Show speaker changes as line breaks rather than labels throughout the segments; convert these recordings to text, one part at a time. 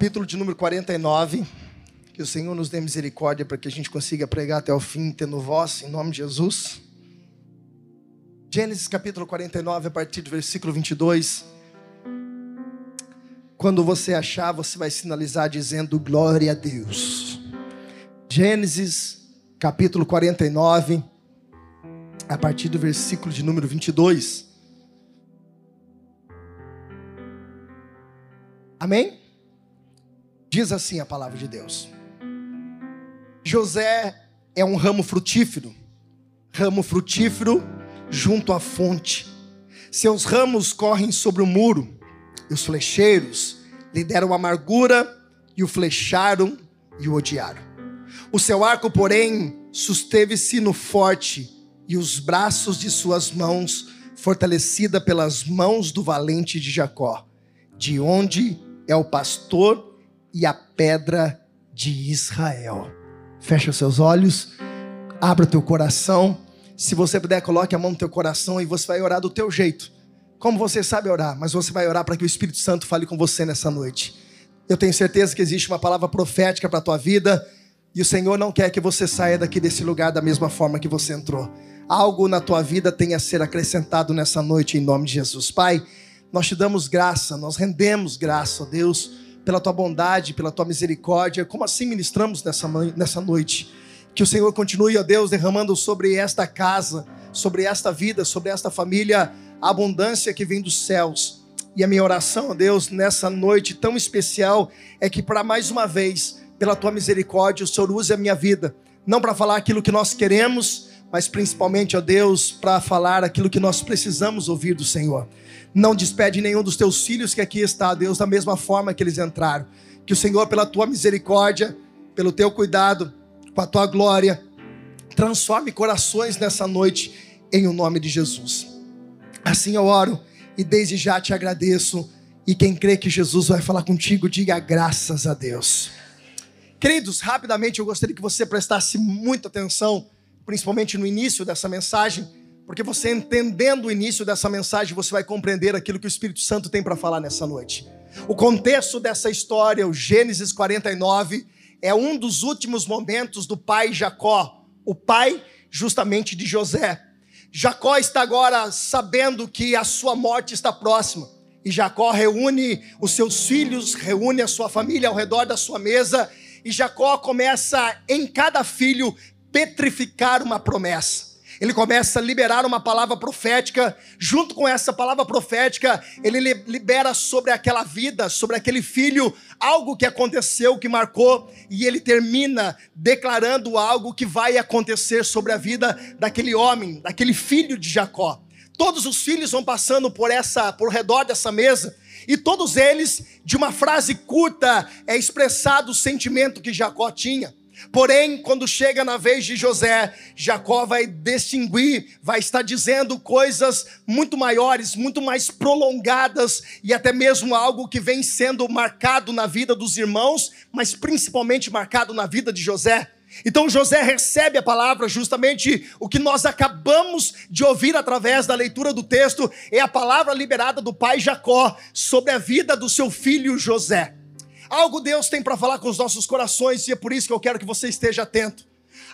capítulo de número 49. Que o Senhor nos dê misericórdia para que a gente consiga pregar até o fim, tendo voz, em nome de Jesus. Gênesis capítulo 49, a partir do versículo 22. Quando você achar, você vai sinalizar dizendo glória a Deus. Gênesis capítulo 49, a partir do versículo de número 22. Amém? Diz assim a palavra de Deus. José é um ramo frutífero, ramo frutífero junto à fonte. Seus ramos correm sobre o muro, e os flecheiros lhe deram amargura, e o flecharam e o odiaram. O seu arco, porém, susteve-se no forte, e os braços de suas mãos, fortalecida pelas mãos do valente de Jacó, de onde é o pastor e a pedra de Israel. Fecha os seus olhos, abra teu coração. Se você puder, coloque a mão no teu coração e você vai orar do teu jeito. Como você sabe orar, mas você vai orar para que o Espírito Santo fale com você nessa noite. Eu tenho certeza que existe uma palavra profética para a tua vida e o Senhor não quer que você saia daqui desse lugar da mesma forma que você entrou. Algo na tua vida tem a ser acrescentado nessa noite em nome de Jesus. Pai, nós te damos graça, nós rendemos graça, ó Deus, pela tua bondade, pela tua misericórdia. Como assim ministramos nessa, nessa noite? Que o Senhor continue, ó Deus, derramando sobre esta casa, sobre esta vida, sobre esta família, a abundância que vem dos céus. E a minha oração, ó Deus, nessa noite tão especial, é que para mais uma vez, pela tua misericórdia, o Senhor use a minha vida, não para falar aquilo que nós queremos, mas principalmente, ó Deus, para falar aquilo que nós precisamos ouvir do Senhor. Não despede nenhum dos teus filhos que aqui está, Deus, da mesma forma que eles entraram. Que o Senhor, pela tua misericórdia, pelo teu cuidado, com a tua glória, transforme corações nessa noite, em o nome de Jesus. Assim eu oro e desde já te agradeço. E quem crê que Jesus vai falar contigo, diga graças a Deus. Queridos, rapidamente eu gostaria que você prestasse muita atenção, principalmente no início dessa mensagem porque você entendendo o início dessa mensagem, você vai compreender aquilo que o Espírito Santo tem para falar nessa noite. O contexto dessa história, o Gênesis 49, é um dos últimos momentos do pai Jacó, o pai justamente de José. Jacó está agora sabendo que a sua morte está próxima. E Jacó reúne os seus filhos, reúne a sua família ao redor da sua mesa, e Jacó começa em cada filho petrificar uma promessa ele começa a liberar uma palavra profética. Junto com essa palavra profética, ele libera sobre aquela vida, sobre aquele filho, algo que aconteceu, que marcou, e ele termina declarando algo que vai acontecer sobre a vida daquele homem, daquele filho de Jacó. Todos os filhos vão passando por essa, por redor dessa mesa, e todos eles, de uma frase curta, é expressado o sentimento que Jacó tinha. Porém, quando chega na vez de José, Jacó vai distinguir, vai estar dizendo coisas muito maiores, muito mais prolongadas e até mesmo algo que vem sendo marcado na vida dos irmãos, mas principalmente marcado na vida de José. Então José recebe a palavra, justamente o que nós acabamos de ouvir através da leitura do texto, é a palavra liberada do pai Jacó sobre a vida do seu filho José. Algo Deus tem para falar com os nossos corações e é por isso que eu quero que você esteja atento.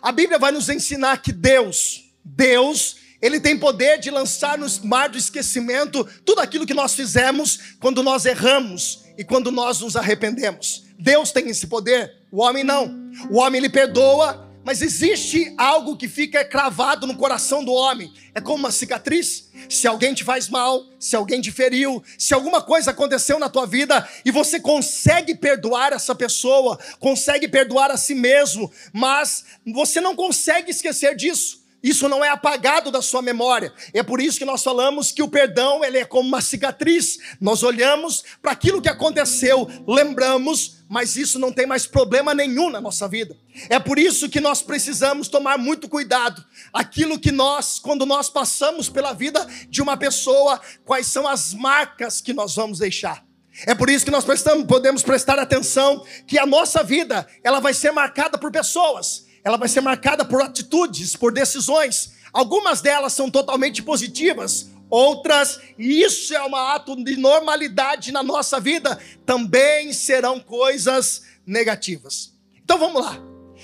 A Bíblia vai nos ensinar que Deus, Deus, ele tem poder de lançar no mar do esquecimento tudo aquilo que nós fizemos quando nós erramos e quando nós nos arrependemos. Deus tem esse poder, o homem não. O homem ele perdoa, mas existe algo que fica cravado no coração do homem. É como uma cicatriz. Se alguém te faz mal, se alguém te feriu, se alguma coisa aconteceu na tua vida e você consegue perdoar essa pessoa, consegue perdoar a si mesmo, mas você não consegue esquecer disso. Isso não é apagado da sua memória. É por isso que nós falamos que o perdão ele é como uma cicatriz. Nós olhamos para aquilo que aconteceu, lembramos, mas isso não tem mais problema nenhum na nossa vida. É por isso que nós precisamos tomar muito cuidado. Aquilo que nós, quando nós passamos pela vida de uma pessoa, quais são as marcas que nós vamos deixar. É por isso que nós prestamos, podemos prestar atenção que a nossa vida ela vai ser marcada por pessoas ela vai ser marcada por atitudes, por decisões. Algumas delas são totalmente positivas, outras, e isso é um ato de normalidade na nossa vida, também serão coisas negativas. Então vamos lá.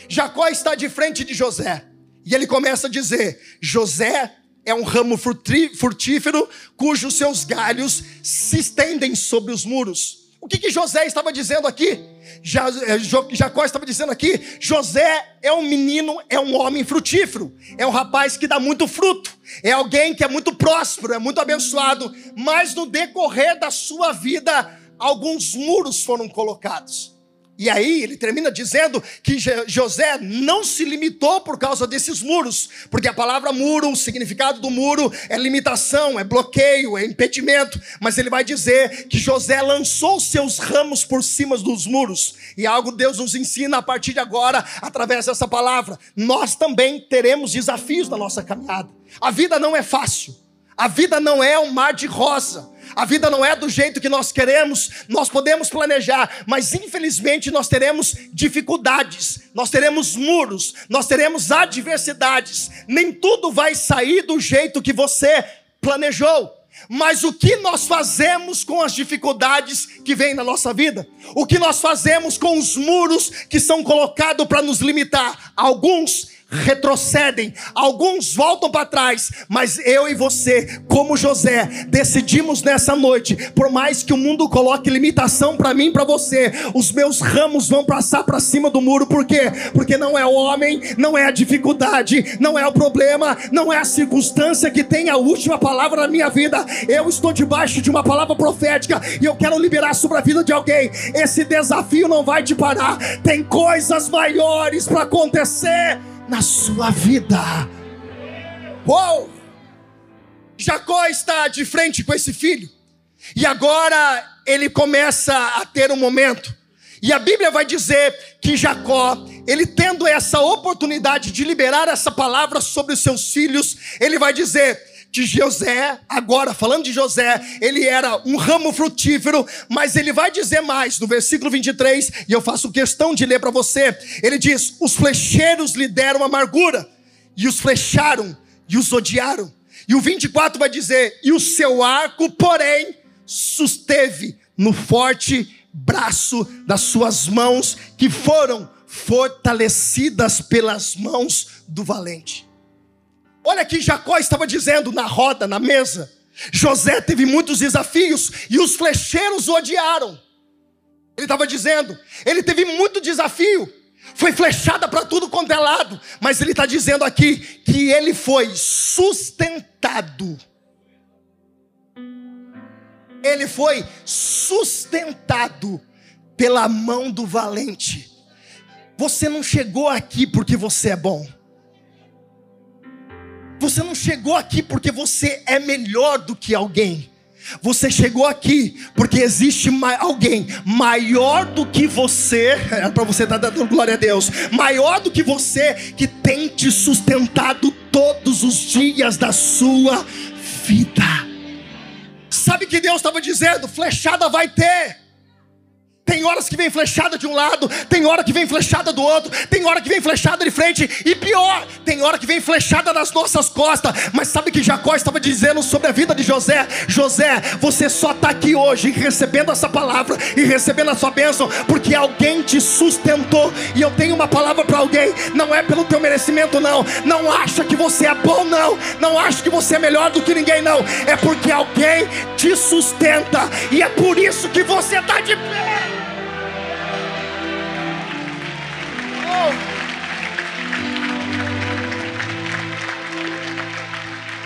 Jacó está de frente de José, e ele começa a dizer: José é um ramo frutífero cujos seus galhos se estendem sobre os muros. O que, que José estava dizendo aqui? Eh, Jacó estava dizendo aqui: José é um menino, é um homem frutífero, é um rapaz que dá muito fruto, é alguém que é muito próspero, é muito abençoado, mas no decorrer da sua vida, alguns muros foram colocados. E aí ele termina dizendo que José não se limitou por causa desses muros, porque a palavra muro, o significado do muro é limitação, é bloqueio, é impedimento, mas ele vai dizer que José lançou seus ramos por cima dos muros, e algo Deus nos ensina a partir de agora, através dessa palavra. Nós também teremos desafios na nossa caminhada. A vida não é fácil, a vida não é um mar de rosa. A vida não é do jeito que nós queremos, nós podemos planejar, mas infelizmente nós teremos dificuldades, nós teremos muros, nós teremos adversidades. Nem tudo vai sair do jeito que você planejou. Mas o que nós fazemos com as dificuldades que vêm na nossa vida? O que nós fazemos com os muros que são colocados para nos limitar? Alguns retrocedem, alguns voltam para trás, mas eu e você, como José, decidimos nessa noite, por mais que o mundo coloque limitação para mim, para você, os meus ramos vão passar para cima do muro, por quê? Porque não é o homem, não é a dificuldade, não é o problema, não é a circunstância que tem a última palavra na minha vida. Eu estou debaixo de uma palavra profética e eu quero liberar sobre a vida de alguém. Esse desafio não vai te parar. Tem coisas maiores para acontecer na sua vida. Uou! Jacó está de frente com esse filho. E agora ele começa a ter um momento. E a Bíblia vai dizer que Jacó, ele tendo essa oportunidade de liberar essa palavra sobre os seus filhos, ele vai dizer: de José, agora falando de José, ele era um ramo frutífero, mas ele vai dizer mais no versículo 23, e eu faço questão de ler para você. Ele diz: Os flecheiros lhe deram amargura, e os flecharam, e os odiaram. E o 24 vai dizer: E o seu arco, porém, susteve no forte braço das suas mãos, que foram fortalecidas pelas mãos do valente. Olha que Jacó estava dizendo na roda, na mesa. José teve muitos desafios e os flecheiros o odiaram. Ele estava dizendo, ele teve muito desafio, foi flechada para tudo quanto é lado, mas ele está dizendo aqui que ele foi sustentado. Ele foi sustentado pela mão do valente. Você não chegou aqui porque você é bom. Você não chegou aqui porque você é melhor do que alguém. Você chegou aqui porque existe alguém maior do que você, é para você estar dando glória a Deus, maior do que você, que tem te sustentado todos os dias da sua vida. Sabe que Deus estava dizendo? Flechada vai ter. Tem horas que vem flechada de um lado, tem hora que vem flechada do outro, tem hora que vem flechada de frente, e pior, tem hora que vem flechada nas nossas costas. Mas sabe que Jacó estava dizendo sobre a vida de José? José, você só está aqui hoje recebendo essa palavra e recebendo a sua bênção, porque alguém te sustentou. E eu tenho uma palavra para alguém, não é pelo teu merecimento, não. Não acha que você é bom, não. Não acha que você é melhor do que ninguém, não. É porque alguém te sustenta, e é por isso que você está de pé.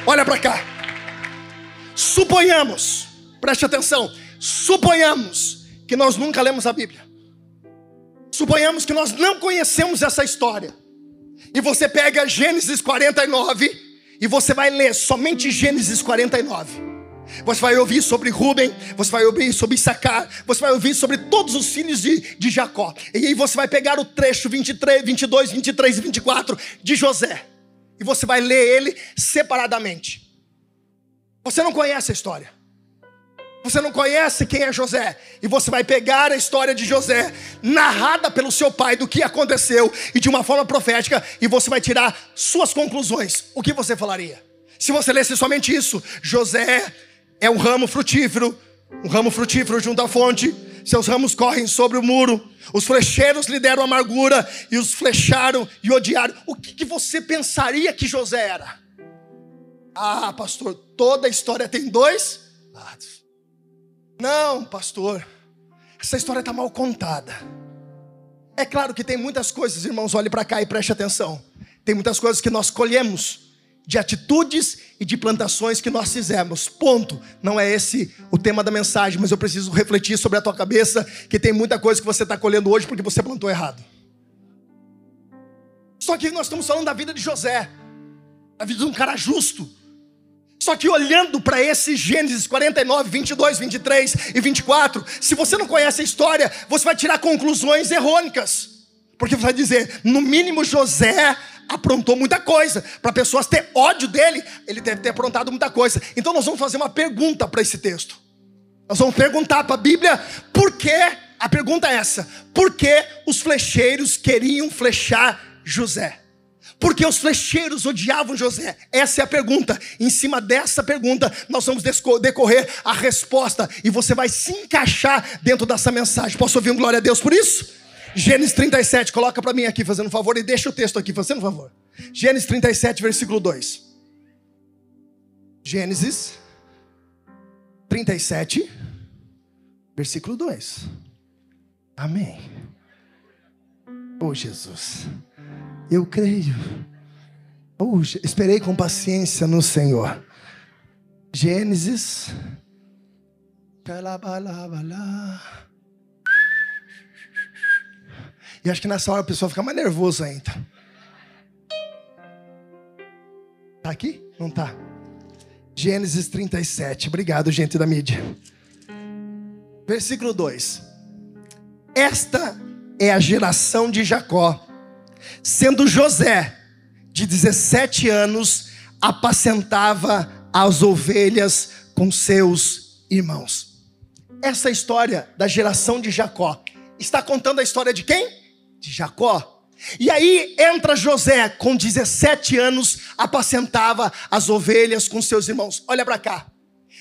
Olha para cá. Suponhamos, preste atenção, suponhamos que nós nunca lemos a Bíblia. Suponhamos que nós não conhecemos essa história. E você pega Gênesis 49 e você vai ler somente Gênesis 49. Você vai ouvir sobre Rubem, você vai ouvir sobre Issacar, você vai ouvir sobre todos os filhos de, de Jacó. E aí você vai pegar o trecho 23, 22, 23 e 24 de José. E você vai ler ele separadamente. Você não conhece a história. Você não conhece quem é José. E você vai pegar a história de José, narrada pelo seu pai, do que aconteceu, e de uma forma profética, e você vai tirar suas conclusões. O que você falaria? Se você lesse somente isso, José é um ramo frutífero, um ramo frutífero junto à fonte. Seus ramos correm sobre o muro. Os flecheiros lhe deram amargura e os flecharam e odiaram. O que, que você pensaria que José era? Ah, pastor, toda história tem dois lados. Não, pastor, essa história está mal contada. É claro que tem muitas coisas, irmãos, olhe para cá e preste atenção. Tem muitas coisas que nós colhemos de atitudes e de plantações que nós fizemos. Ponto. Não é esse o tema da mensagem, mas eu preciso refletir sobre a tua cabeça que tem muita coisa que você está colhendo hoje porque você plantou errado. Só que nós estamos falando da vida de José, a vida de um cara justo. Só que olhando para esse Gênesis 49, 22, 23 e 24, se você não conhece a história, você vai tirar conclusões errôneas. Porque você vai dizer, no mínimo José aprontou muita coisa. Para pessoas ter ódio dele, ele deve ter aprontado muita coisa. Então nós vamos fazer uma pergunta para esse texto. Nós vamos perguntar para a Bíblia por que, a pergunta é essa: por que os flecheiros queriam flechar José? Porque os flecheiros odiavam José? Essa é a pergunta. Em cima dessa pergunta, nós vamos decorrer a resposta e você vai se encaixar dentro dessa mensagem. Posso ouvir um glória a Deus por isso? Gênesis 37, coloca para mim aqui, fazendo um favor, e deixa o texto aqui, fazendo um favor. Gênesis 37, versículo 2. Gênesis 37, versículo 2. Amém. Oh Jesus, eu creio. Oh, esperei com paciência no Senhor. Gênesis. E acho que nessa hora a pessoa fica mais nervosa ainda. Tá aqui? Não tá. Gênesis 37. Obrigado, gente da mídia. Versículo 2. Esta é a geração de Jacó, sendo José de 17 anos, apacentava as ovelhas com seus irmãos. Essa história da geração de Jacó está contando a história de quem? De Jacó. E aí entra José, com 17 anos, apacentava as ovelhas com seus irmãos. Olha para cá.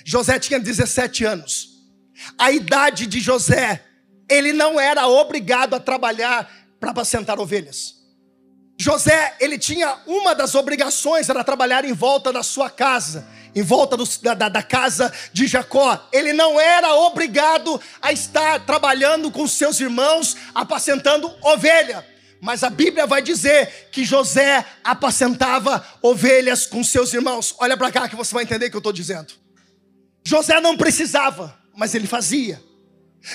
José tinha 17 anos. A idade de José, ele não era obrigado a trabalhar para apacentar ovelhas. José, ele tinha uma das obrigações, era trabalhar em volta da sua casa, em volta do, da, da, casa de Jacó. Ele não era obrigado a estar trabalhando com seus irmãos, apacentando ovelha. Mas a Bíblia vai dizer que José apacentava ovelhas com seus irmãos. Olha para cá que você vai entender o que eu estou dizendo. José não precisava, mas ele fazia.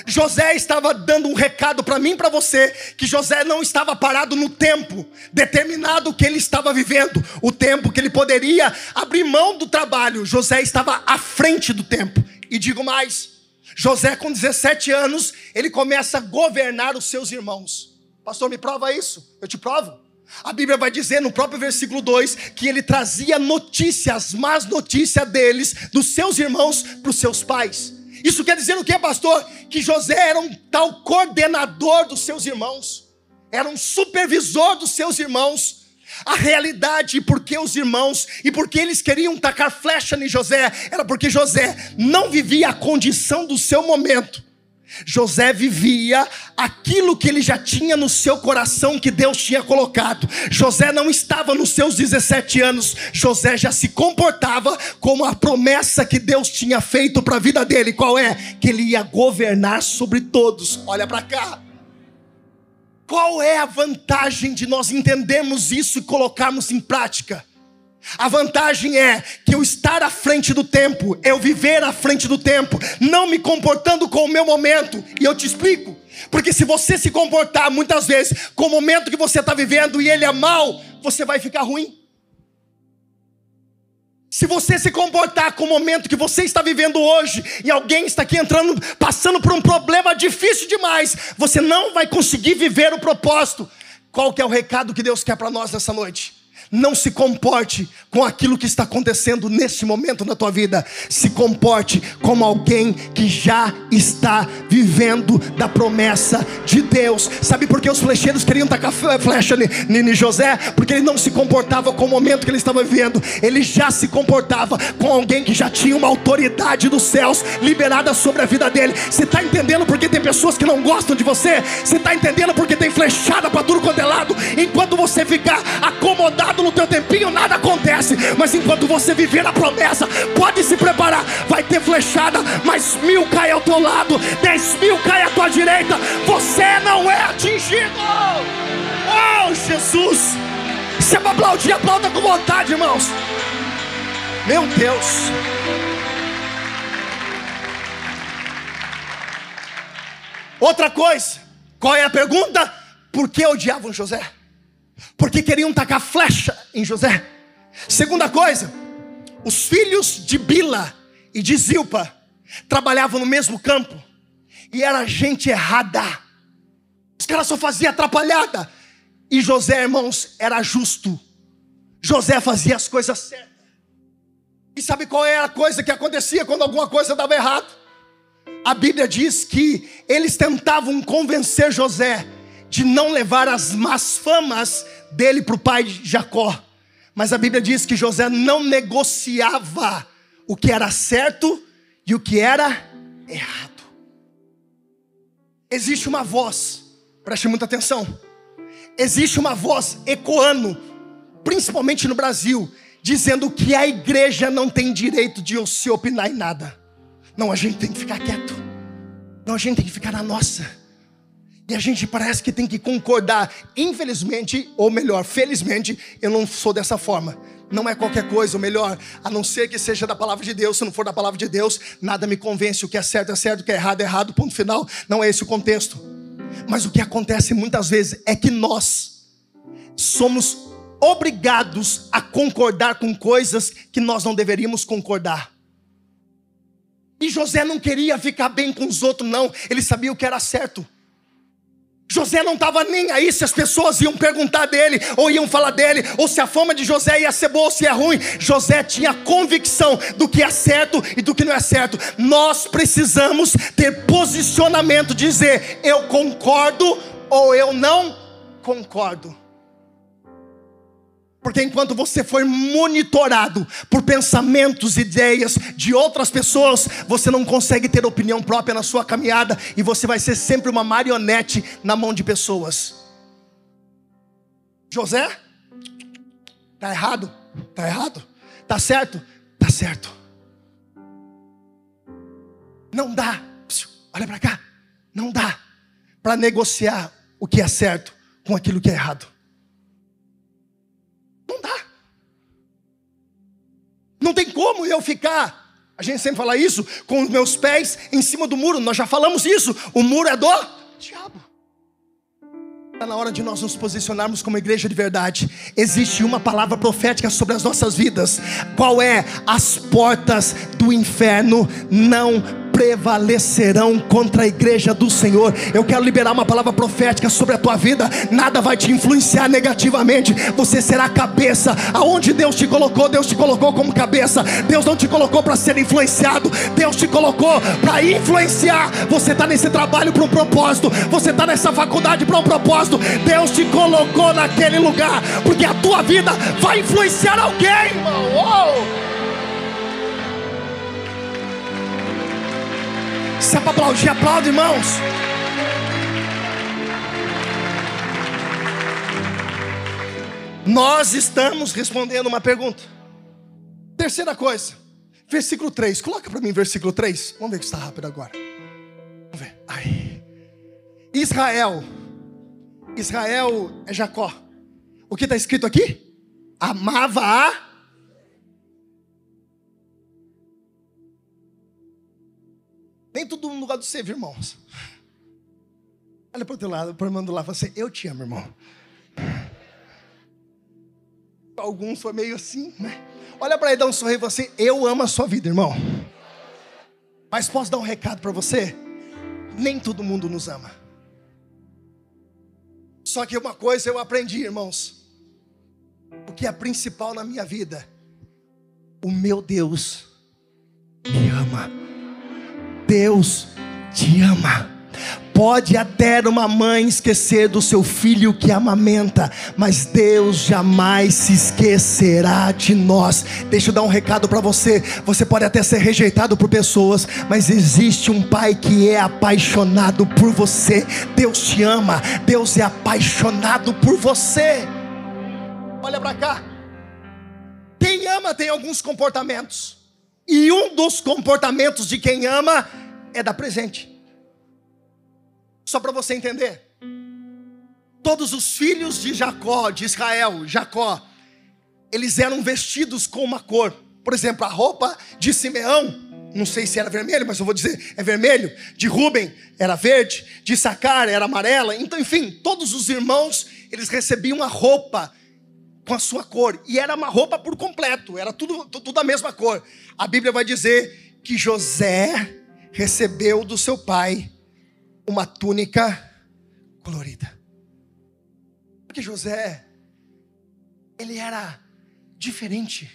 José estava dando um recado para mim para você, que José não estava parado no tempo determinado que ele estava vivendo, o tempo que ele poderia abrir mão do trabalho. José estava à frente do tempo. E digo mais: José, com 17 anos, ele começa a governar os seus irmãos. Pastor, me prova isso? Eu te provo. A Bíblia vai dizer no próprio versículo 2 que ele trazia notícias, más notícias deles, dos seus irmãos, para os seus pais. Isso quer dizer o que, pastor? Que José era um tal coordenador dos seus irmãos, era um supervisor dos seus irmãos. A realidade, porque os irmãos, e porque eles queriam tacar flecha em José, era porque José não vivia a condição do seu momento José vivia aquilo que ele já tinha no seu coração que Deus tinha colocado. José não estava nos seus 17 anos, José já se comportava como a promessa que Deus tinha feito para a vida dele. Qual é? Que ele ia governar sobre todos. Olha para cá. Qual é a vantagem de nós entendermos isso e colocarmos em prática? A vantagem é que eu estar à frente do tempo, eu viver à frente do tempo, não me comportando com o meu momento. E eu te explico. Porque se você se comportar muitas vezes com o momento que você está vivendo e ele é mau, você vai ficar ruim. Se você se comportar com o momento que você está vivendo hoje e alguém está aqui entrando, passando por um problema difícil demais, você não vai conseguir viver o propósito. Qual que é o recado que Deus quer para nós nessa noite? Não se comporte com aquilo que está acontecendo neste momento na tua vida. Se comporte como alguém que já está vivendo da promessa de Deus. Sabe por que os flecheiros queriam tacar flecha em José? Porque ele não se comportava com o momento que ele estava vivendo. Ele já se comportava com alguém que já tinha uma autoridade dos céus liberada sobre a vida dele. Você está entendendo porque tem pessoas que não gostam de você? Você está entendendo porque tem flechada para tudo quanto é lado? Enquanto você ficar acomodado no teu tempinho, nada acontece. Mas enquanto você viver a promessa, pode se preparar. Vai ter flechada, mas mil cai ao teu lado, dez mil cai à tua direita. Você não é atingido. Oh, Jesus! Se é para aplaudir, aplauda com vontade, irmãos. Meu Deus. Outra coisa, qual é a pergunta? Por que odiavam José? Porque queriam tacar flecha em José. Segunda coisa, os filhos de Bila e de Zilpa trabalhavam no mesmo campo e era gente errada. Os caras só faziam atrapalhada. E José, irmãos, era justo. José fazia as coisas certas. E sabe qual é a coisa que acontecia quando alguma coisa dava errado? A Bíblia diz que eles tentavam convencer José de não levar as más famas dele para o pai de Jacó. Mas a Bíblia diz que José não negociava o que era certo e o que era errado. Existe uma voz, preste muita atenção. Existe uma voz ecoando, principalmente no Brasil, dizendo que a igreja não tem direito de se opinar em nada. Não, a gente tem que ficar quieto. Não, a gente tem que ficar na nossa. E a gente parece que tem que concordar. Infelizmente, ou melhor, felizmente, eu não sou dessa forma. Não é qualquer coisa, ou melhor, a não ser que seja da palavra de Deus. Se não for da palavra de Deus, nada me convence. O que é certo é certo, o que é errado é errado. Ponto final. Não é esse o contexto. Mas o que acontece muitas vezes é que nós somos obrigados a concordar com coisas que nós não deveríamos concordar. E José não queria ficar bem com os outros, não. Ele sabia o que era certo. José não estava nem aí se as pessoas iam perguntar dele, ou iam falar dele, ou se a fama de José ia ser boa ou se é ruim. José tinha convicção do que é certo e do que não é certo. Nós precisamos ter posicionamento, dizer eu concordo ou eu não concordo. Porque enquanto você for monitorado por pensamentos, ideias de outras pessoas, você não consegue ter opinião própria na sua caminhada e você vai ser sempre uma marionete na mão de pessoas. José? Tá errado? Tá errado? Tá certo? Tá certo. Não dá. Olha para cá. Não dá para negociar o que é certo com aquilo que é errado. Não tem como eu ficar. A gente sempre fala isso com os meus pés em cima do muro. Nós já falamos isso. O muro é do diabo. Está na hora de nós nos posicionarmos como igreja de verdade. Existe uma palavra profética sobre as nossas vidas. Qual é? As portas do inferno não prevalecerão contra a igreja do Senhor. Eu quero liberar uma palavra profética sobre a tua vida. Nada vai te influenciar negativamente. Você será cabeça. Aonde Deus te colocou, Deus te colocou como cabeça. Deus não te colocou para ser influenciado. Deus te colocou para influenciar. Você está nesse trabalho para um propósito. Você está nessa faculdade para um propósito. Deus te colocou naquele lugar porque a tua vida vai influenciar alguém, irmão. Oh! Se é para aplaudir, aplaude, irmãos. Nós estamos respondendo uma pergunta. Terceira coisa, versículo 3. Coloca para mim versículo 3. Vamos ver que está rápido agora. Vamos ver. Israel. Israel é Jacó. O que está escrito aqui? Amava a Nem todo mundo gosta de você, viu, irmãos? Olha para o teu lado, para o irmão do lado, você, eu te amo, irmão. Alguns foi meio assim, né? Olha para ele, dá um sorriso você, eu amo a sua vida, irmão. Mas posso dar um recado para você? Nem todo mundo nos ama. Só que uma coisa eu aprendi, irmãos. o que é principal na minha vida? O meu Deus me ama. Deus te ama. Pode até uma mãe esquecer do seu filho que amamenta, mas Deus jamais se esquecerá de nós. Deixa eu dar um recado para você. Você pode até ser rejeitado por pessoas, mas existe um pai que é apaixonado por você. Deus te ama, Deus é apaixonado por você. Olha para cá. Quem ama tem alguns comportamentos, e um dos comportamentos de quem ama é dar presente. Só para você entender. Todos os filhos de Jacó, de Israel, Jacó, eles eram vestidos com uma cor. Por exemplo, a roupa de Simeão, não sei se era vermelho, mas eu vou dizer, é vermelho. De Ruben era verde, de Sacar era amarela. Então, enfim, todos os irmãos, eles recebiam a roupa com a sua cor. E era uma roupa por completo, era tudo, tudo a mesma cor. A Bíblia vai dizer que José recebeu do seu pai uma túnica colorida. Porque José, ele era diferente.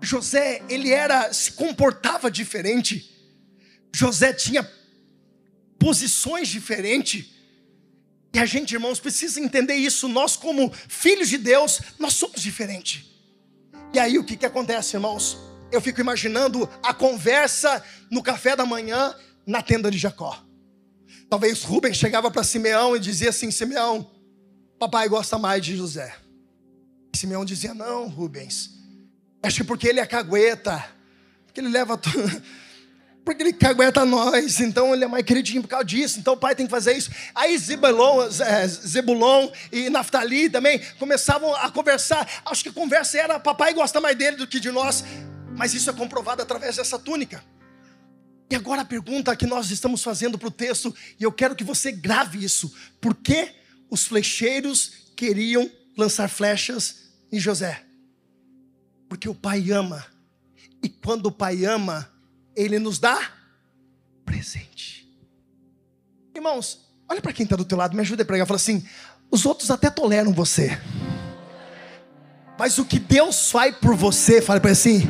José, ele era, se comportava diferente. José tinha posições diferentes. E a gente, irmãos, precisa entender isso. Nós, como filhos de Deus, nós somos diferentes. E aí o que, que acontece, irmãos? Eu fico imaginando a conversa no café da manhã na tenda de Jacó. Talvez Rubem chegava para Simeão e dizia assim: Simeão, papai gosta mais de José. E Simeão dizia: Não, Rubens, acho que porque ele é cagueta, porque ele leva. Porque ele cagueta nós, então ele é mais queridinho por causa disso, então o pai tem que fazer isso. Aí Zebulon, é, Zebulon e Naftali também começavam a conversar. Acho que a conversa era: papai gosta mais dele do que de nós, mas isso é comprovado através dessa túnica. E agora a pergunta que nós estamos fazendo para o texto, e eu quero que você grave isso: por que os flecheiros queriam lançar flechas em José? Porque o pai ama, e quando o pai ama, ele nos dá presente. Irmãos, olha para quem está do teu lado, me ajuda a pregar. Fala assim: os outros até toleram você, mas o que Deus faz por você, fala para assim,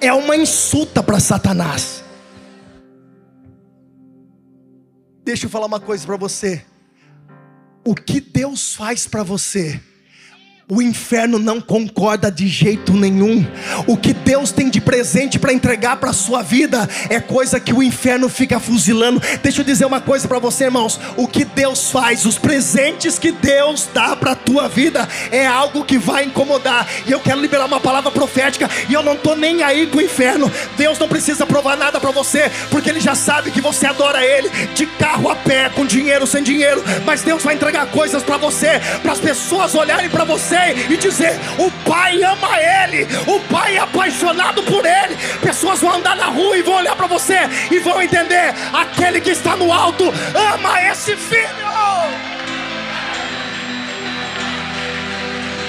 é uma insulta para Satanás. Deixa eu falar uma coisa para você. O que Deus faz para você o inferno não concorda de jeito nenhum. O que Deus tem de presente para entregar para a sua vida é coisa que o inferno fica fuzilando. Deixa eu dizer uma coisa para você, irmãos. O que Deus faz, os presentes que Deus dá para a tua vida é algo que vai incomodar. E eu quero liberar uma palavra profética e eu não tô nem aí com o inferno. Deus não precisa provar nada para você, porque ele já sabe que você adora ele de carro a pé, com dinheiro, sem dinheiro. Mas Deus vai entregar coisas para você, para as pessoas olharem para você e dizer: o Pai ama ele, o Pai é apaixonado por ele. Pessoas vão andar na rua e vão olhar para você e vão entender: aquele que está no alto ama esse filho.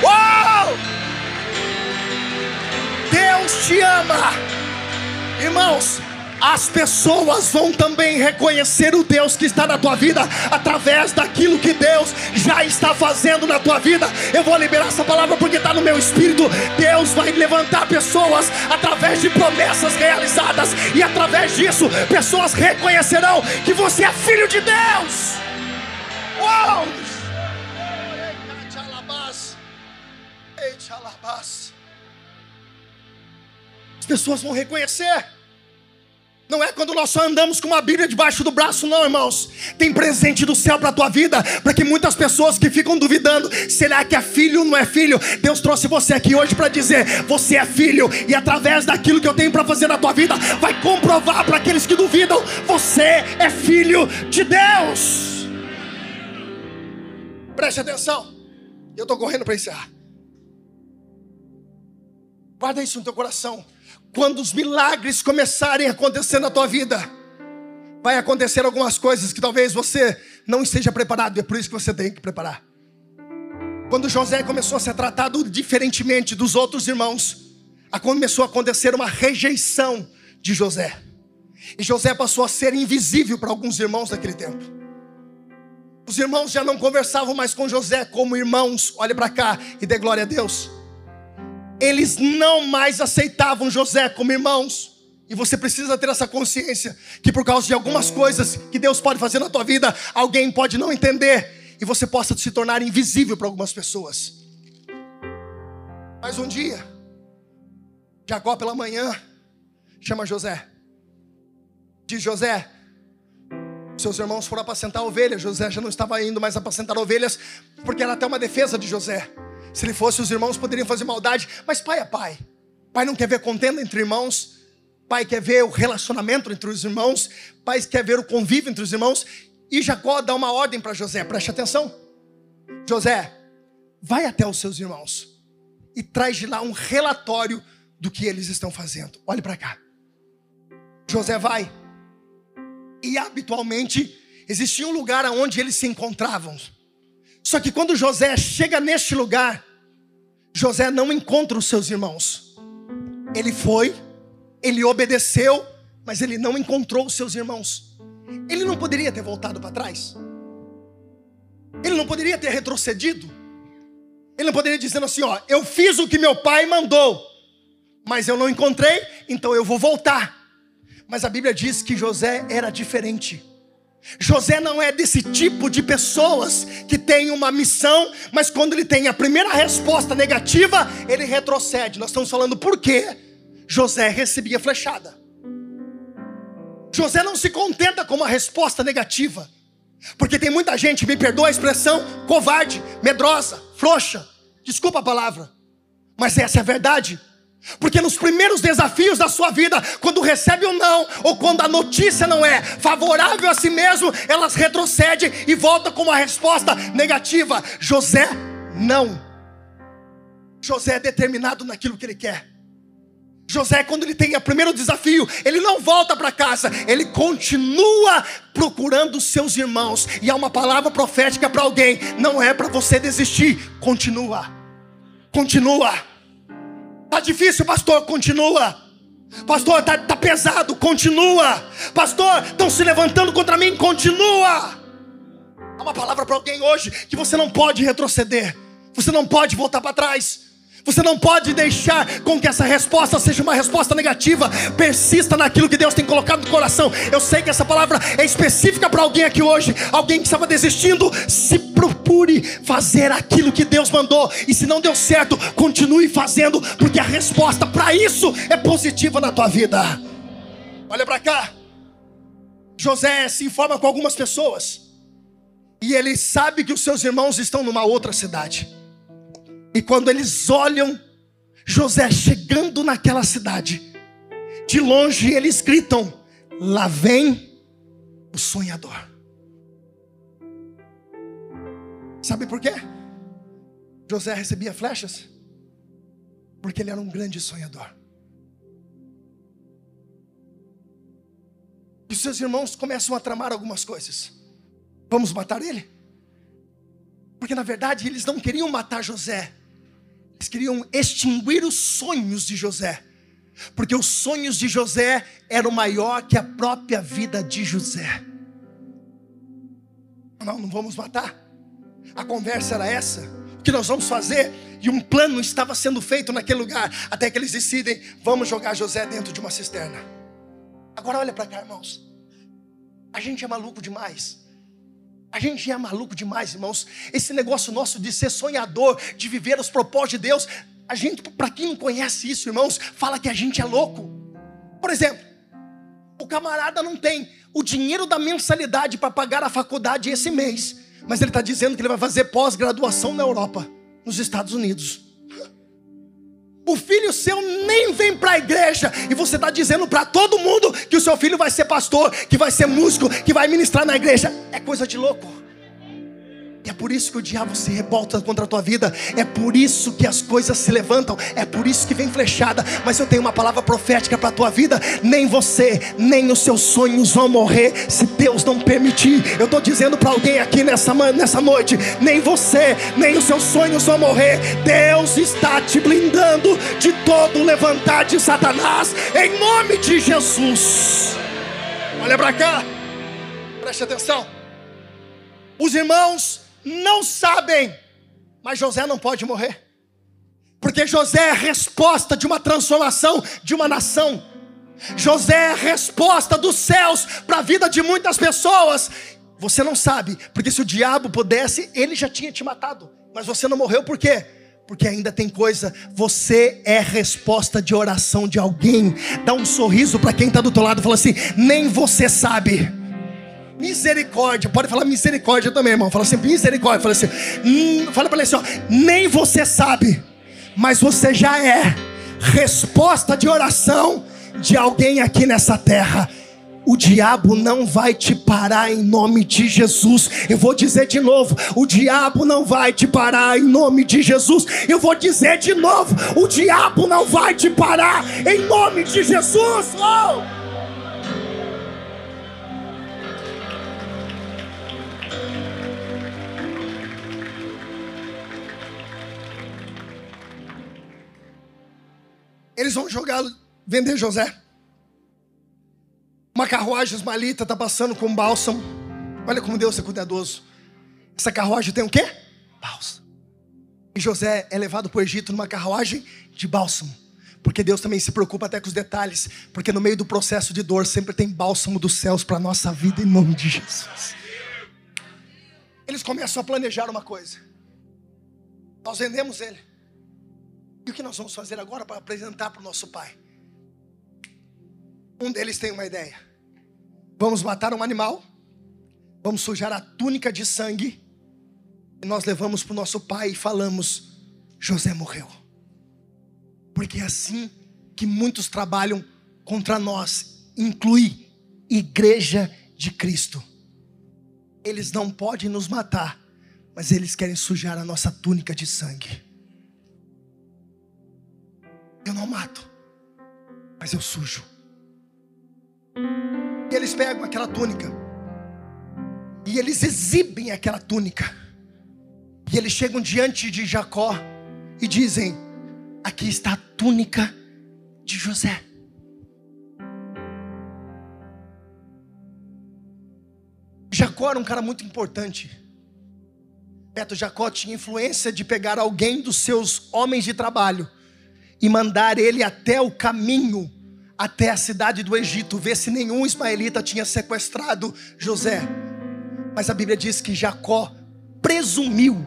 Uou! Deus te ama, irmãos as pessoas vão também reconhecer o Deus que está na tua vida através daquilo que Deus já está fazendo na tua vida. Eu vou liberar essa palavra porque está no meu espírito. Deus vai levantar pessoas através de promessas realizadas, e através disso, pessoas reconhecerão que você é filho de Deus. Uau! As pessoas vão reconhecer. Não é quando nós só andamos com uma Bíblia debaixo do braço, não, irmãos. Tem presente do céu para a tua vida, para que muitas pessoas que ficam duvidando, será que é filho ou não é filho? Deus trouxe você aqui hoje para dizer: você é filho, e através daquilo que eu tenho para fazer na tua vida, vai comprovar para aqueles que duvidam: você é filho de Deus. Preste atenção, eu estou correndo para encerrar. Guarda isso no teu coração quando os milagres começarem a acontecer na tua vida, vai acontecer algumas coisas que talvez você não esteja preparado, e é por isso que você tem que preparar. Quando José começou a ser tratado diferentemente dos outros irmãos, começou a acontecer uma rejeição de José. E José passou a ser invisível para alguns irmãos daquele tempo. Os irmãos já não conversavam mais com José como irmãos. Olhe para cá e dê glória a Deus. Eles não mais aceitavam José como irmãos. E você precisa ter essa consciência que por causa de algumas coisas que Deus pode fazer na tua vida, alguém pode não entender e você possa se tornar invisível para algumas pessoas. Mas um dia, Jacó pela manhã chama José. Diz José, seus irmãos foram apacentar ovelhas. José já não estava indo mais apacentar ovelhas, porque era até uma defesa de José. Se ele fosse, os irmãos poderiam fazer maldade, mas pai é pai. Pai não quer ver contenda entre irmãos. Pai quer ver o relacionamento entre os irmãos. Pai quer ver o convívio entre os irmãos. E Jacó dá uma ordem para José, preste atenção. José, vai até os seus irmãos e traz de lá um relatório do que eles estão fazendo. Olhe para cá. José vai e habitualmente existia um lugar onde eles se encontravam. Só que quando José chega neste lugar, José não encontra os seus irmãos. Ele foi, ele obedeceu, mas ele não encontrou os seus irmãos. Ele não poderia ter voltado para trás. Ele não poderia ter retrocedido. Ele não poderia dizer assim, ó, eu fiz o que meu pai mandou, mas eu não encontrei, então eu vou voltar. Mas a Bíblia diz que José era diferente. José não é desse tipo de pessoas que tem uma missão, mas quando ele tem a primeira resposta negativa, ele retrocede. Nós estamos falando por quê? José recebia flechada. José não se contenta com uma resposta negativa, porque tem muita gente, me perdoa a expressão, covarde, medrosa, frouxa. Desculpa a palavra, mas essa é a verdade. Porque nos primeiros desafios da sua vida, quando recebe um não, ou quando a notícia não é favorável a si mesmo, elas retrocedem e voltam com uma resposta negativa. José, não. José é determinado naquilo que ele quer. José, quando ele tem o primeiro desafio, ele não volta para casa, ele continua procurando seus irmãos. E há uma palavra profética para alguém: não é para você desistir, continua, continua. Tá difícil, pastor, continua. Pastor, tá, tá pesado, continua. Pastor, estão se levantando contra mim, continua. Há uma palavra para alguém hoje que você não pode retroceder, você não pode voltar para trás. Você não pode deixar com que essa resposta seja uma resposta negativa. Persista naquilo que Deus tem colocado no coração. Eu sei que essa palavra é específica para alguém aqui hoje. Alguém que estava desistindo, se procure fazer aquilo que Deus mandou. E se não deu certo, continue fazendo, porque a resposta para isso é positiva na tua vida. Olha para cá. José se informa com algumas pessoas. E ele sabe que os seus irmãos estão numa outra cidade. E quando eles olham José chegando naquela cidade, de longe eles gritam: Lá vem o sonhador. Sabe por quê? José recebia flechas? Porque ele era um grande sonhador. E seus irmãos começam a tramar algumas coisas. Vamos matar ele? Porque na verdade eles não queriam matar José, eles queriam extinguir os sonhos de José, porque os sonhos de José eram maior que a própria vida de José. Não, não vamos matar. A conversa era essa. O que nós vamos fazer? E um plano estava sendo feito naquele lugar, até que eles decidem: vamos jogar José dentro de uma cisterna. Agora olha para cá, irmãos. A gente é maluco demais. A gente é maluco demais, irmãos. Esse negócio nosso de ser sonhador, de viver os propósitos de Deus, a gente, para quem não conhece isso, irmãos, fala que a gente é louco. Por exemplo, o camarada não tem o dinheiro da mensalidade para pagar a faculdade esse mês, mas ele está dizendo que ele vai fazer pós-graduação na Europa, nos Estados Unidos. O filho seu nem vem para a igreja e você está dizendo para todo mundo que o seu filho vai ser pastor, que vai ser músico, que vai ministrar na igreja. É coisa de louco. E é por isso que o diabo se revolta contra a tua vida. É por isso que as coisas se levantam. É por isso que vem flechada. Mas eu tenho uma palavra profética para a tua vida. Nem você, nem os seus sonhos vão morrer se Deus não permitir. Eu estou dizendo para alguém aqui nessa, nessa noite: nem você, nem os seus sonhos vão morrer. Deus está te blindando de todo levantar de Satanás. Em nome de Jesus. Olha para cá. Preste atenção. Os irmãos não sabem, mas José não pode morrer. Porque José é a resposta de uma transformação de uma nação. José é a resposta dos céus para a vida de muitas pessoas. Você não sabe, porque se o diabo pudesse, ele já tinha te matado. Mas você não morreu por quê? Porque ainda tem coisa, você é resposta de oração de alguém. Dá um sorriso para quem está do teu lado e fala assim: nem você sabe. Misericórdia, pode falar misericórdia também, irmão. Fala assim, misericórdia. Fala assim, hum, fala para ele assim: ó, nem você sabe, mas você já é resposta de oração de alguém aqui nessa terra. O diabo não vai te parar em nome de Jesus. Eu vou dizer de novo: o diabo não vai te parar em nome de Jesus. Eu vou dizer de novo: o diabo não vai te parar em nome de Jesus. Oh! Eles vão jogar, vender José. Uma carruagem esmalita está passando com bálsamo. Olha como Deus é cuidadoso. Essa carruagem tem o quê? Bálsamo. E José é levado para o Egito numa carruagem de bálsamo. Porque Deus também se preocupa até com os detalhes. Porque no meio do processo de dor sempre tem bálsamo dos céus para a nossa vida em nome de Jesus. Eles começam a planejar uma coisa. Nós vendemos ele. E o que nós vamos fazer agora para apresentar para o nosso pai? Um deles tem uma ideia. Vamos matar um animal, vamos sujar a túnica de sangue, e nós levamos para o nosso pai e falamos: José morreu. Porque é assim que muitos trabalham contra nós, inclui igreja de Cristo. Eles não podem nos matar, mas eles querem sujar a nossa túnica de sangue. Eu não mato, mas eu sujo. E eles pegam aquela túnica. E eles exibem aquela túnica. E eles chegam diante de Jacó e dizem: Aqui está a túnica de José. Jacó era um cara muito importante. Beto Jacó tinha influência de pegar alguém dos seus homens de trabalho e mandar ele até o caminho até a cidade do Egito, ver se nenhum ismaelita tinha sequestrado José. Mas a Bíblia diz que Jacó presumiu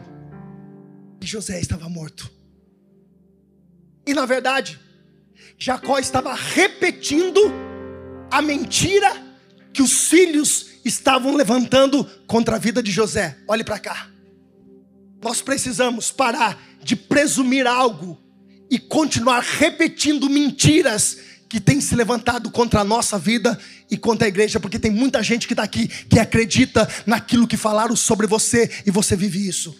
que José estava morto. E na verdade, Jacó estava repetindo a mentira que os filhos estavam levantando contra a vida de José. Olhe para cá. Nós precisamos parar de presumir algo e continuar repetindo mentiras que tem se levantado contra a nossa vida e contra a igreja, porque tem muita gente que está aqui que acredita naquilo que falaram sobre você e você vive isso.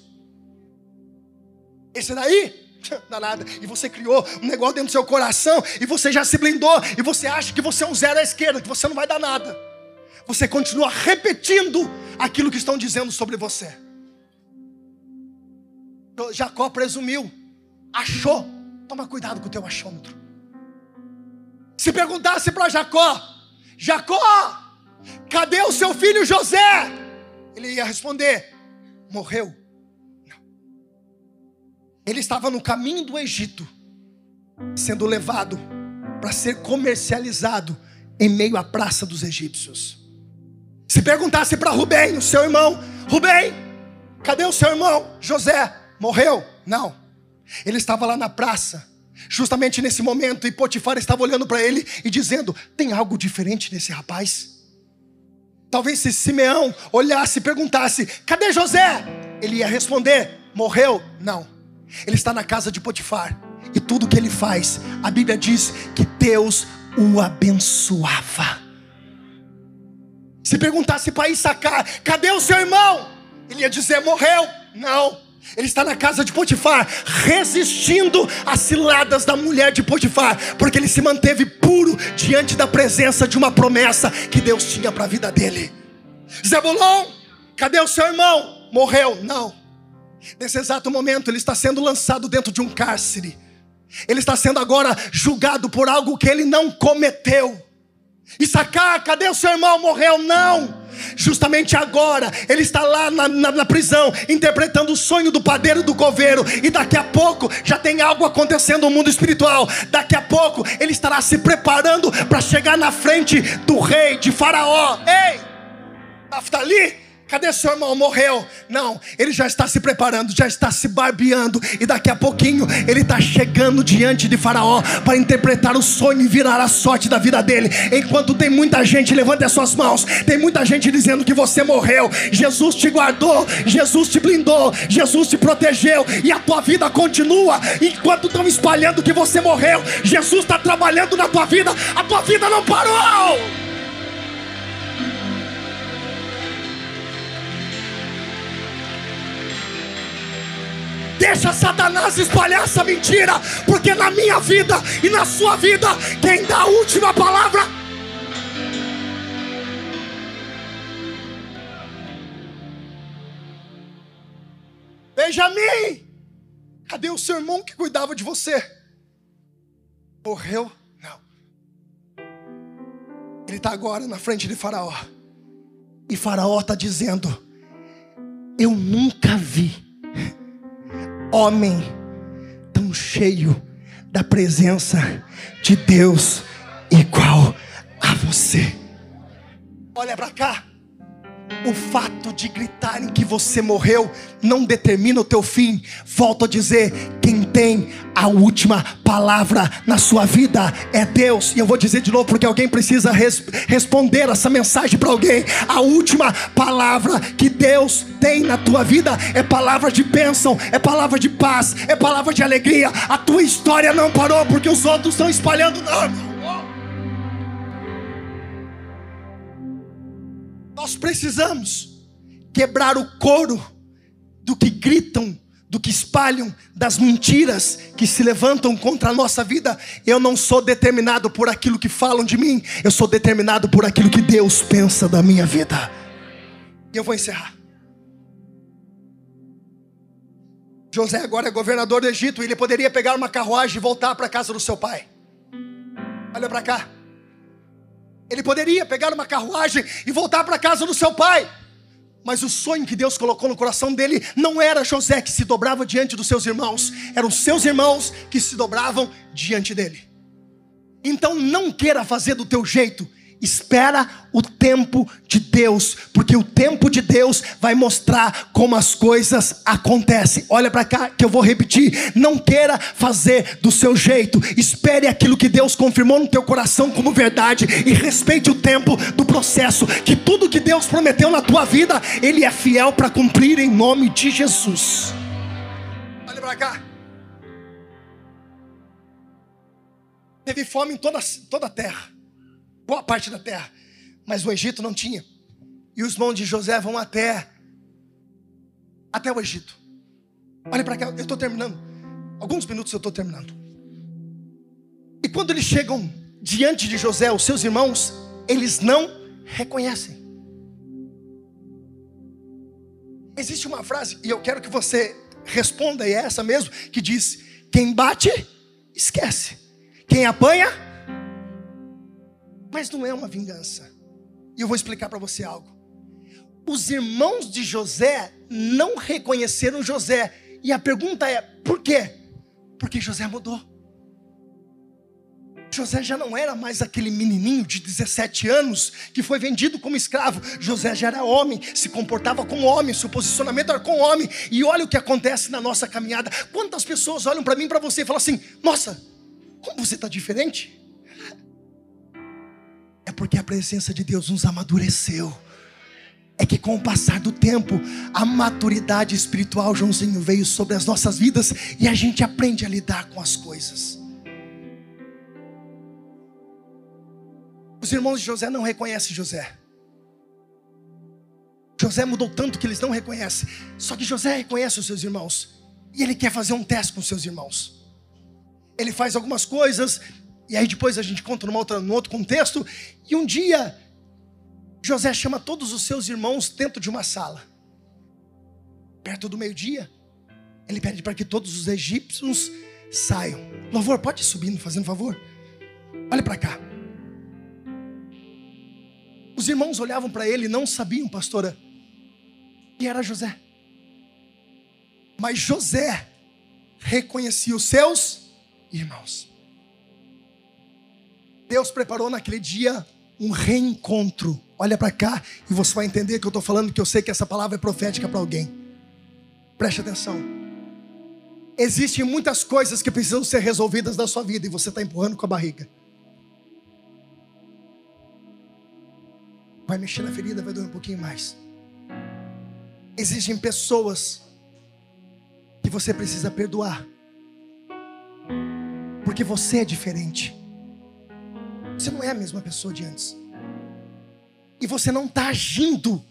Esse daí, não nada. E você criou um negócio dentro do seu coração e você já se blindou e você acha que você é um zero à esquerda, que você não vai dar nada. Você continua repetindo aquilo que estão dizendo sobre você. Jacó presumiu, achou. Toma cuidado com o teu achômetro. Se perguntasse para Jacó: Jacó, cadê o seu filho José? Ele ia responder: morreu. Não. Ele estava no caminho do Egito, sendo levado para ser comercializado em meio à praça dos egípcios. Se perguntasse para Rubem, o seu irmão: Rubem, cadê o seu irmão José? Morreu? Não. Ele estava lá na praça Justamente nesse momento, e Potifar estava olhando para ele e dizendo: Tem algo diferente nesse rapaz? Talvez se Simeão olhasse e perguntasse: Cadê José? Ele ia responder: Morreu? Não. Ele está na casa de Potifar. E tudo que ele faz, a Bíblia diz que Deus o abençoava. Se perguntasse para Issacar: Cadê o seu irmão? Ele ia dizer: Morreu? Não. Ele está na casa de Potifar, resistindo às ciladas da mulher de Potifar, porque ele se manteve puro diante da presença de uma promessa que Deus tinha para a vida dele. Zebulon, cadê o seu irmão? Morreu? Não. Nesse exato momento, ele está sendo lançado dentro de um cárcere. Ele está sendo agora julgado por algo que ele não cometeu. Issacar, cadê o seu irmão? Morreu? Não. Justamente agora, ele está lá na, na, na, prisão, interpretando o sonho do padeiro do coveiro, e daqui a pouco já tem algo acontecendo no mundo espiritual. Daqui a pouco ele estará se preparando para chegar na frente do rei de Faraó. Ei, Naftali, Cadê seu irmão? Morreu. Não, ele já está se preparando, já está se barbeando. E daqui a pouquinho ele está chegando diante de Faraó para interpretar o sonho e virar a sorte da vida dele. Enquanto tem muita gente, levante as suas mãos. Tem muita gente dizendo que você morreu. Jesus te guardou, Jesus te blindou, Jesus te protegeu. E a tua vida continua. Enquanto estão espalhando que você morreu, Jesus está trabalhando na tua vida. A tua vida não parou. Deixa Satanás espalhar essa mentira, porque na minha vida e na sua vida, quem dá a última palavra Benjamin, cadê o seu irmão que cuidava de você? Morreu? Não. Ele está agora na frente de Faraó. E Faraó está dizendo: Eu nunca vi homem tão cheio da presença de Deus igual a você. Olha para cá. O fato de gritarem que você morreu não determina o teu fim. Volto a dizer: quem tem a última palavra na sua vida é Deus. E eu vou dizer de novo porque alguém precisa res responder essa mensagem para alguém. A última palavra que Deus tem na tua vida é palavra de bênção, é palavra de paz, é palavra de alegria. A tua história não parou porque os outros estão espalhando. Não. Nós precisamos quebrar o coro do que gritam, do que espalham, das mentiras que se levantam contra a nossa vida. Eu não sou determinado por aquilo que falam de mim, eu sou determinado por aquilo que Deus pensa da minha vida. E eu vou encerrar. José agora é governador do Egito e ele poderia pegar uma carruagem e voltar para a casa do seu pai. Olha para cá. Ele poderia pegar uma carruagem e voltar para casa do seu pai. Mas o sonho que Deus colocou no coração dele não era José que se dobrava diante dos seus irmãos, eram seus irmãos que se dobravam diante dele. Então não queira fazer do teu jeito, Espera o tempo de Deus, porque o tempo de Deus vai mostrar como as coisas acontecem. Olha para cá que eu vou repetir. Não queira fazer do seu jeito. Espere aquilo que Deus confirmou no teu coração como verdade e respeite o tempo do processo. Que tudo que Deus prometeu na tua vida, Ele é fiel para cumprir em nome de Jesus. Olha para cá. Teve fome em toda, toda a terra boa parte da terra, mas o Egito não tinha. E os irmãos de José vão até até o Egito. Olha para cá, eu estou terminando. Alguns minutos eu estou terminando. E quando eles chegam diante de José, os seus irmãos, eles não reconhecem. Existe uma frase, e eu quero que você responda, e é essa mesmo, que diz: quem bate, esquece. Quem apanha, mas não é uma vingança. E eu vou explicar para você algo. Os irmãos de José não reconheceram José. E a pergunta é: por quê? Porque José mudou. José já não era mais aquele menininho de 17 anos que foi vendido como escravo. José já era homem, se comportava como homem, seu posicionamento era como homem. E olha o que acontece na nossa caminhada. Quantas pessoas olham para mim, para você e falam assim: Nossa, como você está diferente? É porque a presença de Deus nos amadureceu. É que com o passar do tempo, a maturidade espiritual, Joãozinho, veio sobre as nossas vidas e a gente aprende a lidar com as coisas. Os irmãos de José não reconhecem José. José mudou tanto que eles não reconhecem. Só que José reconhece os seus irmãos. E ele quer fazer um teste com os seus irmãos. Ele faz algumas coisas e aí depois a gente conta numa outra, num outro contexto. E um dia, José chama todos os seus irmãos dentro de uma sala. Perto do meio-dia, ele pede para que todos os egípcios saiam. Louvor, pode ir subindo, fazendo favor? Olha para cá. Os irmãos olhavam para ele e não sabiam, pastora, que era José. Mas José reconhecia os seus irmãos. Deus preparou naquele dia um reencontro. Olha para cá e você vai entender que eu estou falando, que eu sei que essa palavra é profética para alguém. Preste atenção. Existem muitas coisas que precisam ser resolvidas na sua vida e você está empurrando com a barriga. Vai mexer na ferida, vai doer um pouquinho mais. Existem pessoas que você precisa perdoar, porque você é diferente. Você não é a mesma pessoa de antes. E você não está agindo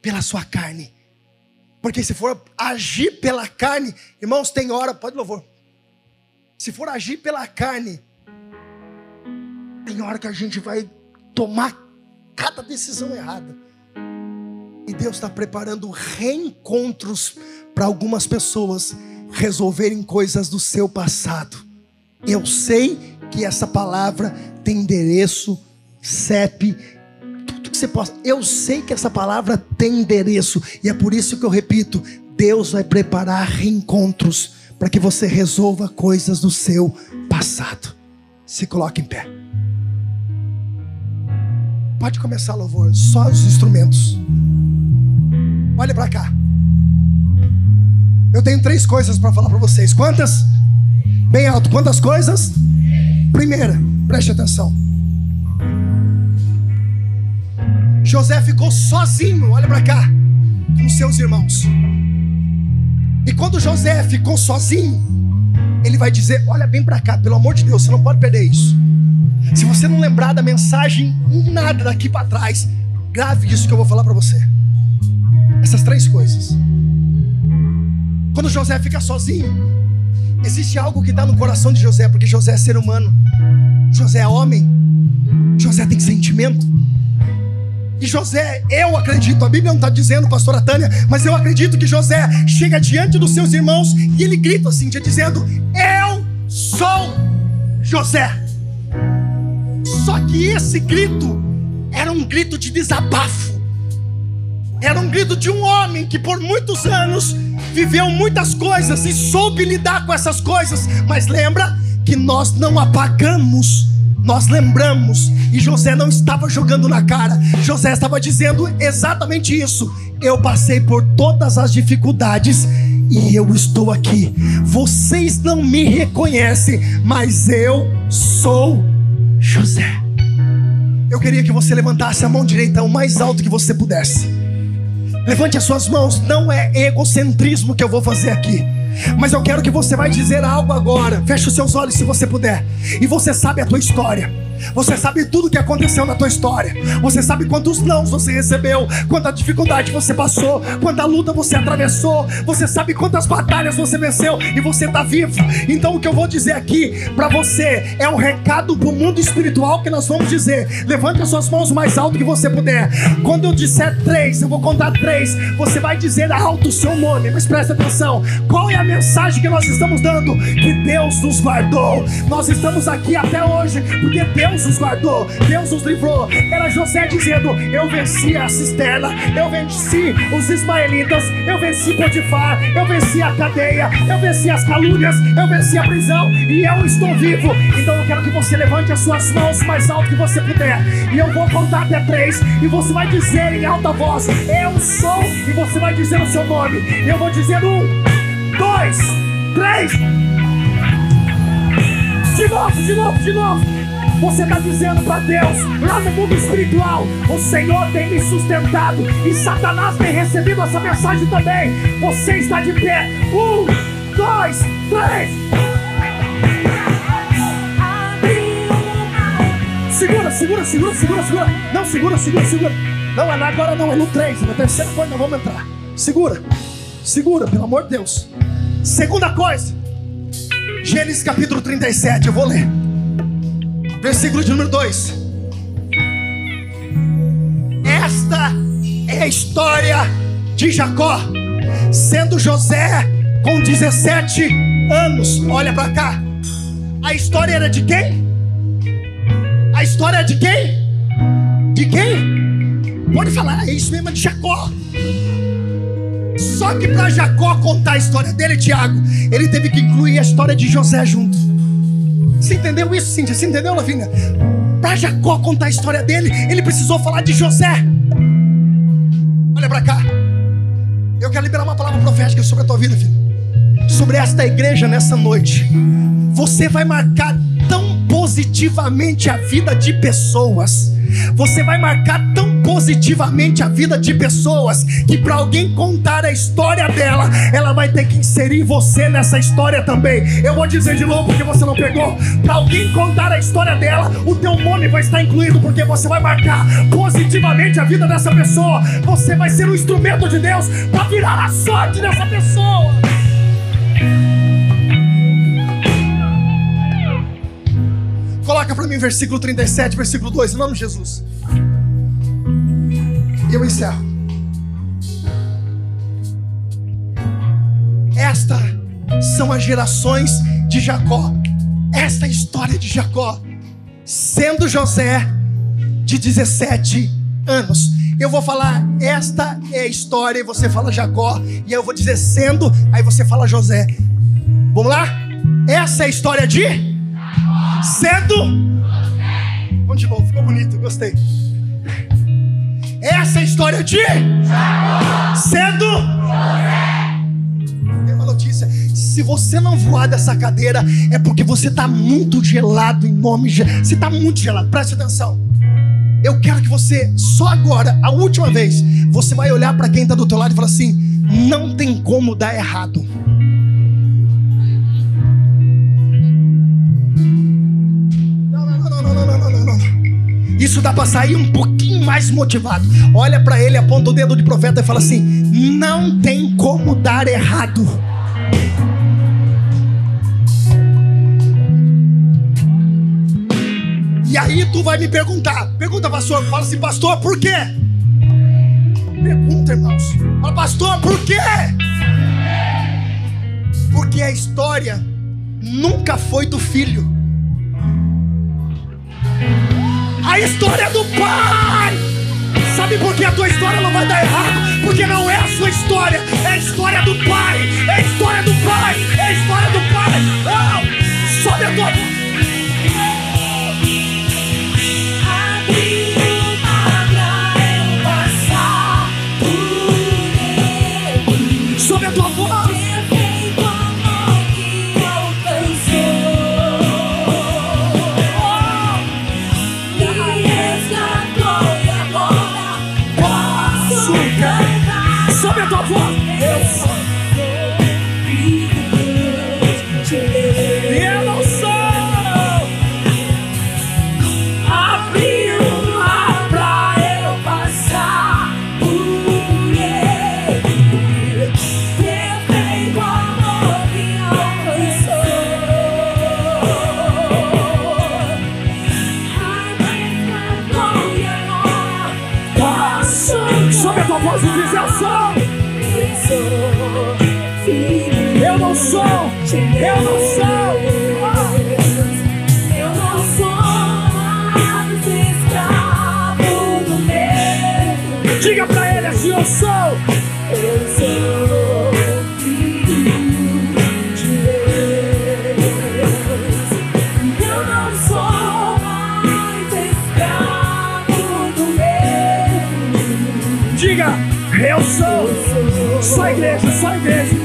pela sua carne. Porque se for agir pela carne, irmãos, tem hora, pode louvor. Se for agir pela carne, tem hora que a gente vai tomar cada decisão errada. E Deus está preparando reencontros para algumas pessoas resolverem coisas do seu passado. Eu sei que essa palavra tem endereço, CEP, tudo que você possa. Eu sei que essa palavra tem endereço, e é por isso que eu repito: Deus vai preparar reencontros para que você resolva coisas do seu passado. Se coloque em pé. Pode começar, louvor, só os instrumentos. Olha para cá. Eu tenho três coisas para falar para vocês. Quantas? Bem alto. Quantas coisas? Primeira, preste atenção. José ficou sozinho, olha para cá, com seus irmãos. E quando José ficou sozinho, ele vai dizer: Olha bem para cá, pelo amor de Deus, você não pode perder isso. Se você não lembrar da mensagem, nada daqui para trás, grave isso que eu vou falar para você. Essas três coisas. Quando José fica sozinho, existe algo que está no coração de José, porque José é ser humano, José é homem, José tem sentimento. E José, eu acredito, a Bíblia não está dizendo, pastora Tânia, mas eu acredito que José chega diante dos seus irmãos e ele grita assim, dizendo: Eu sou José. Só que esse grito era um grito de desabafo. Era um grito de um homem que por muitos anos viveu muitas coisas e soube lidar com essas coisas, mas lembra que nós não apagamos, nós lembramos. E José não estava jogando na cara, José estava dizendo exatamente isso. Eu passei por todas as dificuldades e eu estou aqui. Vocês não me reconhecem, mas eu sou José. Eu queria que você levantasse a mão direita o mais alto que você pudesse. Levante as suas mãos, não é egocentrismo que eu vou fazer aqui. Mas eu quero que você vai dizer algo agora. Feche os seus olhos se você puder. E você sabe a tua história. Você sabe tudo o que aconteceu na tua história. Você sabe quantos nãos você recebeu, quanta dificuldade você passou, quanta luta você atravessou. Você sabe quantas batalhas você venceu e você está vivo. Então o que eu vou dizer aqui para você é um recado para o mundo espiritual que nós vamos dizer. Levante as suas mãos mais alto que você puder. Quando eu disser três, eu vou contar três. Você vai dizer alto o seu nome. Mas presta atenção. Qual é a mensagem que nós estamos dando? Que Deus nos guardou. Nós estamos aqui até hoje porque Deus Deus os guardou, Deus os livrou. Era José dizendo: Eu venci a cisterna, eu venci os ismaelitas, eu venci Potifar, eu venci a cadeia, eu venci as calúnias, eu venci a prisão e eu estou vivo. Então eu quero que você levante as suas mãos mais alto que você puder. E eu vou contar até três. E você vai dizer em alta voz: Eu sou. E você vai dizer o seu nome. E eu vou dizer um, dois, três. De novo, de novo, de novo. Você está dizendo para Deus, lá no mundo espiritual, o Senhor tem me sustentado e Satanás tem recebido essa mensagem também. Você está de pé. Um, dois, três. Segura, segura, segura, segura, segura. Não, segura, segura, segura. Não, é agora não, é no três. Na terceira coisa nós vamos entrar. Segura, segura, pelo amor de Deus. Segunda coisa. Gênesis capítulo 37, eu vou ler. Versículo de número 2. Esta é a história de Jacó, sendo José com 17 anos. Olha para cá. A história era de quem? A história de quem? De quem? Pode falar, é isso mesmo é de Jacó. Só que para Jacó contar a história dele, Tiago, ele teve que incluir a história de José junto. Você entendeu isso, Cíntia? Você entendeu, Lavínia? Para Jacó contar a história dele, ele precisou falar de José. Olha para cá. Eu quero liberar uma palavra profética sobre a tua vida, filho. Sobre esta igreja nessa noite. Você vai marcar tão positivamente a vida de pessoas você vai marcar tão positivamente a vida de pessoas que para alguém contar a história dela, ela vai ter que inserir você nessa história também. Eu vou dizer de novo porque você não pegou. Para alguém contar a história dela, o teu nome vai estar incluído porque você vai marcar positivamente a vida dessa pessoa. Você vai ser um instrumento de Deus para virar a sorte dessa pessoa. Coloca para mim versículo 37, versículo 2, em nome de Jesus. E eu encerro. Estas são as gerações de Jacó. Esta é a história de Jacó. Sendo José de 17 anos. Eu vou falar, esta é a história, e você fala Jacó, e eu vou dizer sendo, aí você fala José. Vamos lá? Essa é a história de Cedo. Vamos de novo, ficou bonito, gostei. Essa é a história de Cedo. Tem uma notícia. Se você não voar dessa cadeira, é porque você está muito gelado em nome de Você está muito gelado, preste atenção. Eu quero que você, só agora, a última vez, você vai olhar para quem está do teu lado e falar assim: não tem como dar errado. Isso dá para sair um pouquinho mais motivado. Olha para ele, aponta o dedo de profeta e fala assim: não tem como dar errado. E aí tu vai me perguntar, pergunta pastor, fala assim, pastor, por quê? Pergunta, irmãos. Fala, pastor, por quê? Porque a história nunca foi do filho a história do Pai. Sabe por que a tua história não vai dar errado? Porque não é a sua história, é a história do Pai, é a história do Pai, é a história do Pai. Oh, sobe a tua 抓错。Eu não sou,
eu não sou mais escravo do meu.
Diga pra ele assim: eu sou,
eu sou. filho de Deus. Eu não sou mais escravo do meu.
Diga, eu sou, só igreja, só igreja.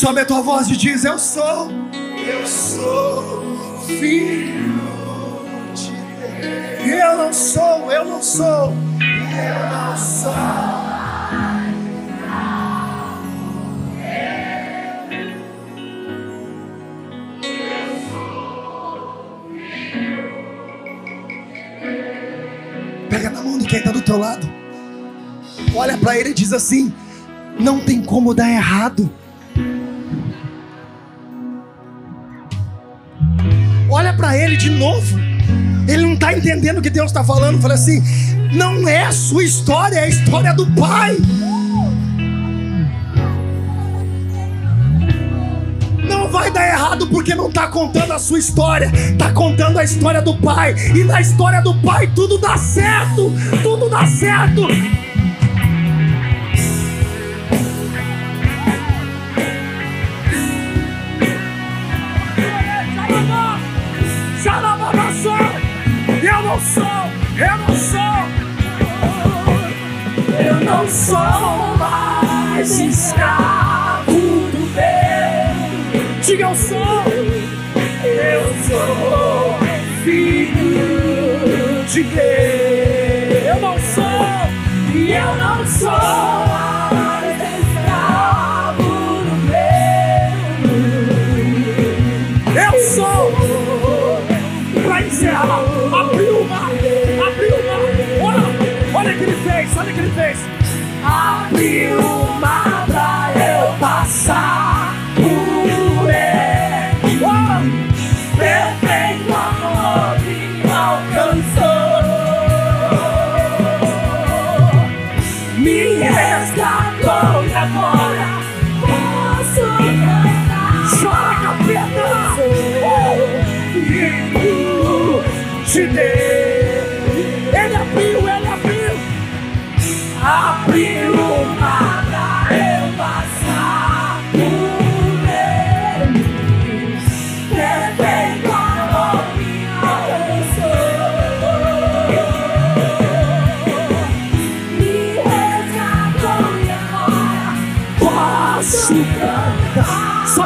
Sobe a tua voz e diz: Eu sou, eu sou filho de Deus. Eu não sou, eu não sou, eu não sou. Pega na mão de quem está do teu lado. Olha para ele e diz assim: Não tem como dar errado. Ele de novo. Ele não está entendendo o que Deus está falando. Fala assim: não é a sua história, é a história do Pai. vai dar errado porque não está contando a sua história, está contando a história do pai. E na história do pai tudo dá certo, tudo dá certo. Filho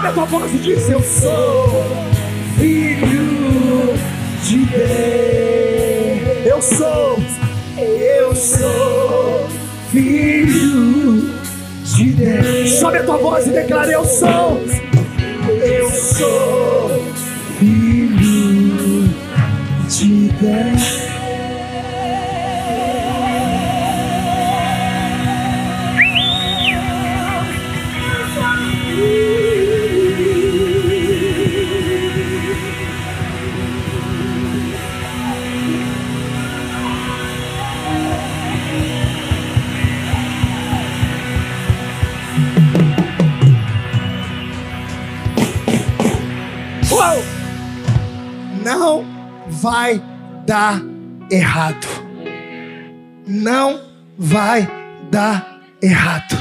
Sobe a tua voz e diz: Eu sou filho de Deus. Eu sou, eu sou filho de Deus. Sobe a tua voz e declara: Eu sou, eu sou vai dar errado. Não vai dar errado.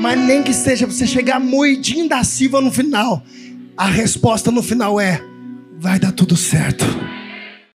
Mas nem que seja você chegar moidinho da Silva no final, a resposta no final é: vai dar tudo certo.